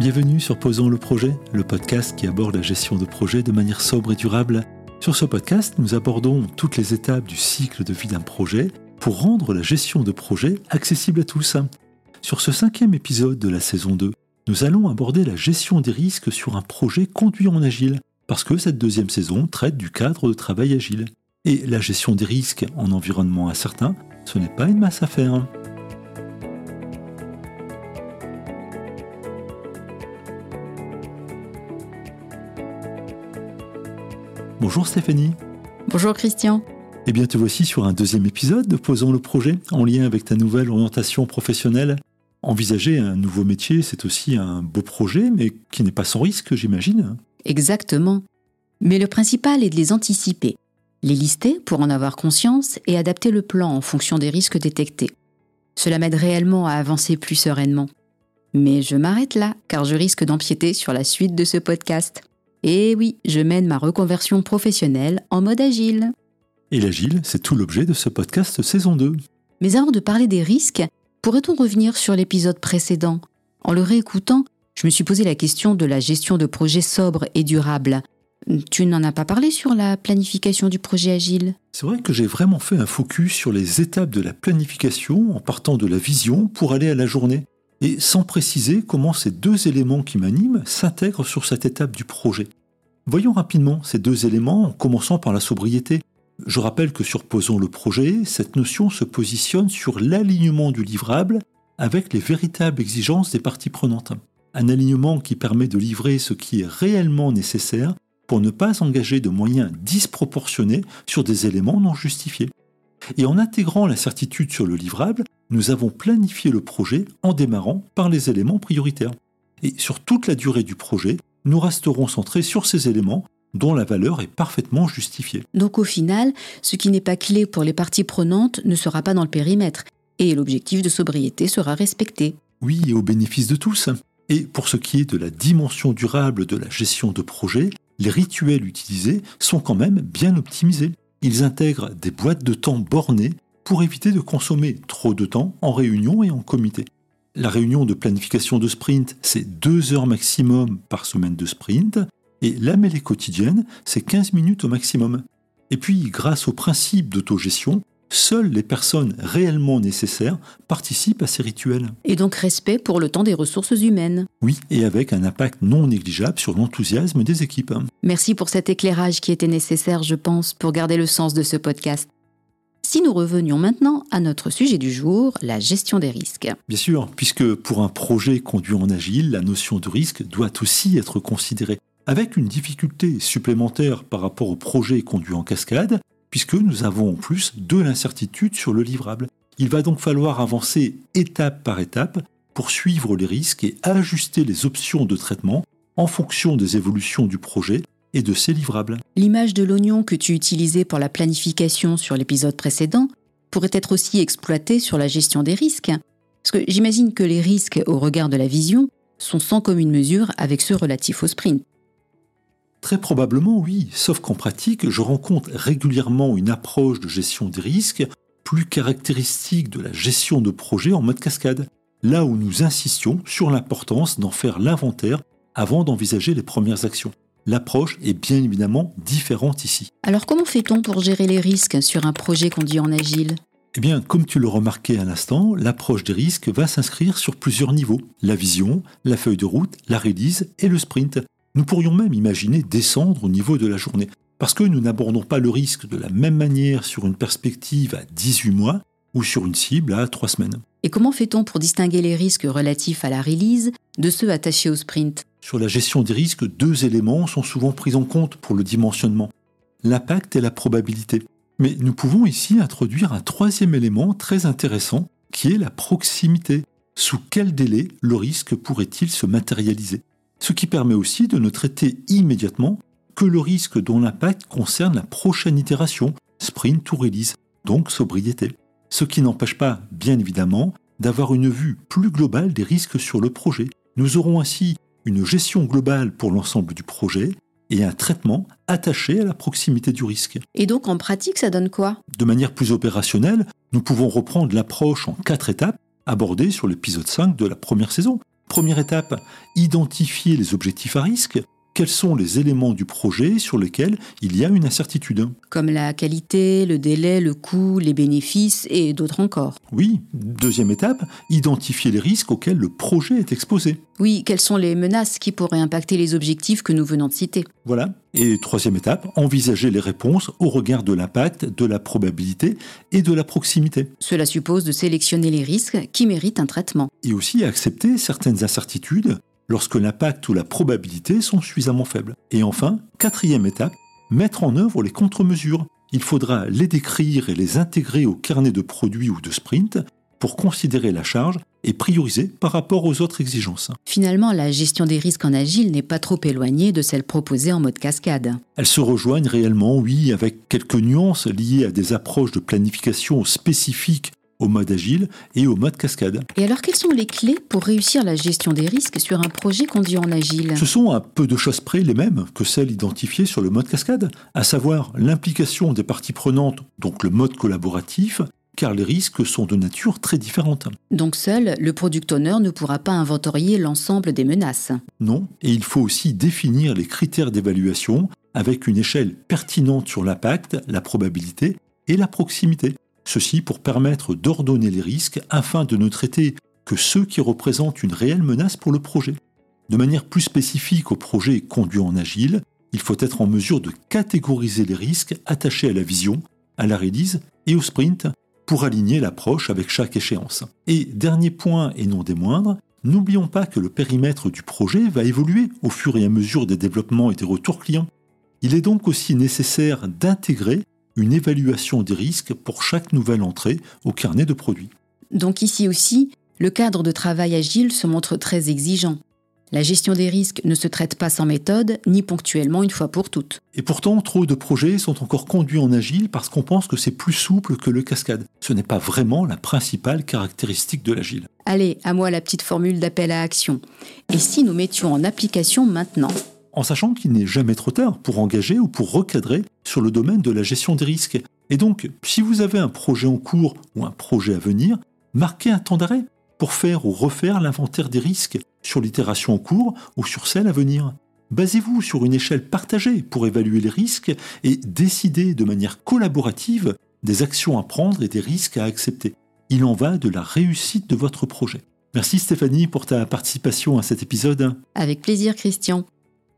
Bienvenue sur Posons le projet, le podcast qui aborde la gestion de projets de manière sobre et durable. Sur ce podcast, nous abordons toutes les étapes du cycle de vie d'un projet pour rendre la gestion de projet accessible à tous. Sur ce cinquième épisode de la saison 2, nous allons aborder la gestion des risques sur un projet conduit en agile, parce que cette deuxième saison traite du cadre de travail agile. Et la gestion des risques en environnement incertain, ce n'est pas une masse à faire. Bonjour Stéphanie. Bonjour Christian. Eh bien, te voici sur un deuxième épisode de Posons le projet en lien avec ta nouvelle orientation professionnelle. Envisager un nouveau métier, c'est aussi un beau projet, mais qui n'est pas sans risque, j'imagine. Exactement. Mais le principal est de les anticiper, les lister pour en avoir conscience et adapter le plan en fonction des risques détectés. Cela m'aide réellement à avancer plus sereinement. Mais je m'arrête là, car je risque d'empiéter sur la suite de ce podcast. Et oui, je mène ma reconversion professionnelle en mode agile. Et l'agile, c'est tout l'objet de ce podcast saison 2. Mais avant de parler des risques, pourrait-on revenir sur l'épisode précédent? En le réécoutant, je me suis posé la question de la gestion de projets sobres et durables. Tu n'en as pas parlé sur la planification du projet agile? C'est vrai que j'ai vraiment fait un focus sur les étapes de la planification en partant de la vision pour aller à la journée et sans préciser comment ces deux éléments qui m'animent s'intègrent sur cette étape du projet. Voyons rapidement ces deux éléments en commençant par la sobriété. Je rappelle que sur Posons le projet, cette notion se positionne sur l'alignement du livrable avec les véritables exigences des parties prenantes. Un alignement qui permet de livrer ce qui est réellement nécessaire pour ne pas engager de moyens disproportionnés sur des éléments non justifiés. Et en intégrant la certitude sur le livrable, nous avons planifié le projet en démarrant par les éléments prioritaires. Et sur toute la durée du projet, nous resterons centrés sur ces éléments dont la valeur est parfaitement justifiée. Donc au final, ce qui n'est pas clé pour les parties prenantes ne sera pas dans le périmètre, et l'objectif de sobriété sera respecté. Oui, et au bénéfice de tous. Et pour ce qui est de la dimension durable de la gestion de projet, les rituels utilisés sont quand même bien optimisés. Ils intègrent des boîtes de temps bornées pour éviter de consommer trop de temps en réunion et en comité. La réunion de planification de sprint, c'est 2 heures maximum par semaine de sprint, et la mêlée quotidienne, c'est 15 minutes au maximum. Et puis, grâce au principe d'autogestion, seules les personnes réellement nécessaires participent à ces rituels. Et donc respect pour le temps des ressources humaines. Oui, et avec un impact non négligeable sur l'enthousiasme des équipes. Merci pour cet éclairage qui était nécessaire, je pense, pour garder le sens de ce podcast. Si nous revenions maintenant à notre sujet du jour, la gestion des risques. Bien sûr, puisque pour un projet conduit en agile, la notion de risque doit aussi être considérée, avec une difficulté supplémentaire par rapport au projet conduit en cascade, puisque nous avons en plus de l'incertitude sur le livrable. Il va donc falloir avancer étape par étape pour suivre les risques et ajuster les options de traitement en fonction des évolutions du projet et de ses livrables. L'image de l'oignon que tu utilisais pour la planification sur l'épisode précédent pourrait être aussi exploitée sur la gestion des risques. Parce que j'imagine que les risques au regard de la vision sont sans commune mesure avec ceux relatifs au sprint. Très probablement oui, sauf qu'en pratique, je rencontre régulièrement une approche de gestion des risques plus caractéristique de la gestion de projet en mode cascade, là où nous insistions sur l'importance d'en faire l'inventaire avant d'envisager les premières actions. L'approche est bien évidemment différente ici. Alors comment fait-on pour gérer les risques sur un projet conduit en agile? Eh bien, comme tu le remarquais à l'instant, l'approche des risques va s'inscrire sur plusieurs niveaux. La vision, la feuille de route, la release et le sprint. Nous pourrions même imaginer descendre au niveau de la journée. Parce que nous n'abordons pas le risque de la même manière sur une perspective à 18 mois ou sur une cible à 3 semaines. Et comment fait-on pour distinguer les risques relatifs à la release de ceux attachés au sprint? Sur la gestion des risques, deux éléments sont souvent pris en compte pour le dimensionnement, l'impact et la probabilité. Mais nous pouvons ici introduire un troisième élément très intéressant qui est la proximité. Sous quel délai le risque pourrait-il se matérialiser? Ce qui permet aussi de ne traiter immédiatement que le risque dont l'impact concerne la prochaine itération, sprint ou release, donc sobriété. Ce qui n'empêche pas, bien évidemment, d'avoir une vue plus globale des risques sur le projet. Nous aurons ainsi une gestion globale pour l'ensemble du projet et un traitement attaché à la proximité du risque. Et donc en pratique, ça donne quoi? De manière plus opérationnelle, nous pouvons reprendre l'approche en quatre étapes abordées sur l'épisode 5 de la première saison. Première étape, identifier les objectifs à risque quels sont les éléments du projet sur lesquels il y a une incertitude. Comme la qualité, le délai, le coût, les bénéfices et d'autres encore. Oui. Deuxième étape, identifier les risques auxquels le projet est exposé. Oui, quelles sont les menaces qui pourraient impacter les objectifs que nous venons de citer. Voilà. Et troisième étape, envisager les réponses au regard de l'impact, de la probabilité et de la proximité. Cela suppose de sélectionner les risques qui méritent un traitement. Et aussi accepter certaines incertitudes lorsque l'impact ou la probabilité sont suffisamment faibles. Et enfin, quatrième étape, mettre en œuvre les contre-mesures. Il faudra les décrire et les intégrer au carnet de produits ou de sprint pour considérer la charge et prioriser par rapport aux autres exigences. Finalement, la gestion des risques en agile n'est pas trop éloignée de celle proposée en mode cascade. Elles se rejoignent réellement, oui, avec quelques nuances liées à des approches de planification spécifiques au mode agile et au mode cascade. Et alors, quelles sont les clés pour réussir la gestion des risques sur un projet conduit en agile? Ce sont à peu de choses près les mêmes que celles identifiées sur le mode cascade, à savoir l'implication des parties prenantes, donc le mode collaboratif, car les risques sont de nature très différente. Donc seul, le product owner ne pourra pas inventorier l'ensemble des menaces. Non, et il faut aussi définir les critères d'évaluation avec une échelle pertinente sur l'impact, la probabilité et la proximité. Ceci pour permettre d'ordonner les risques afin de ne traiter que ceux qui représentent une réelle menace pour le projet. De manière plus spécifique au projet conduit en agile, il faut être en mesure de catégoriser les risques attachés à la vision, à la release et au sprint pour aligner l'approche avec chaque échéance. Et dernier point et non des moindres, n'oublions pas que le périmètre du projet va évoluer au fur et à mesure des développements et des retours clients. Il est donc aussi nécessaire d'intégrer une évaluation des risques pour chaque nouvelle entrée au carnet de produits. Donc ici aussi, le cadre de travail agile se montre très exigeant. La gestion des risques ne se traite pas sans méthode, ni ponctuellement une fois pour toutes. Et pourtant, trop de projets sont encore conduits en agile parce qu'on pense que c'est plus souple que le cascade. Ce n'est pas vraiment la principale caractéristique de l'agile. Allez, à moi la petite formule d'appel à action. Et si nous mettions en application maintenant? En sachant qu'il n'est jamais trop tard pour engager ou pour recadrer sur le domaine de la gestion des risques. Et donc, si vous avez un projet en cours ou un projet à venir, marquez un temps d'arrêt pour faire ou refaire l'inventaire des risques sur l'itération en cours ou sur celle à venir. Basez-vous sur une échelle partagée pour évaluer les risques et décider de manière collaborative des actions à prendre et des risques à accepter. Il en va de la réussite de votre projet. Merci Stéphanie pour ta participation à cet épisode. Avec plaisir Christian.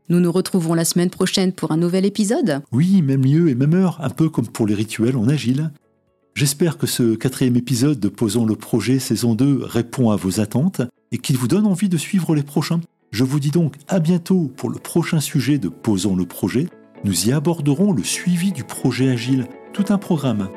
Nous nous retrouvons la semaine prochaine pour un nouvel épisode. Oui, même lieu et même heure, un peu comme pour les rituels en agile. J'espère que ce quatrième épisode de Posons le projet saison 2 répond à vos attentes et qu'il vous donne envie de suivre les prochains. Je vous dis donc à bientôt pour le prochain sujet de Posons le projet. Nous y aborderons le suivi du projet agile, tout un programme.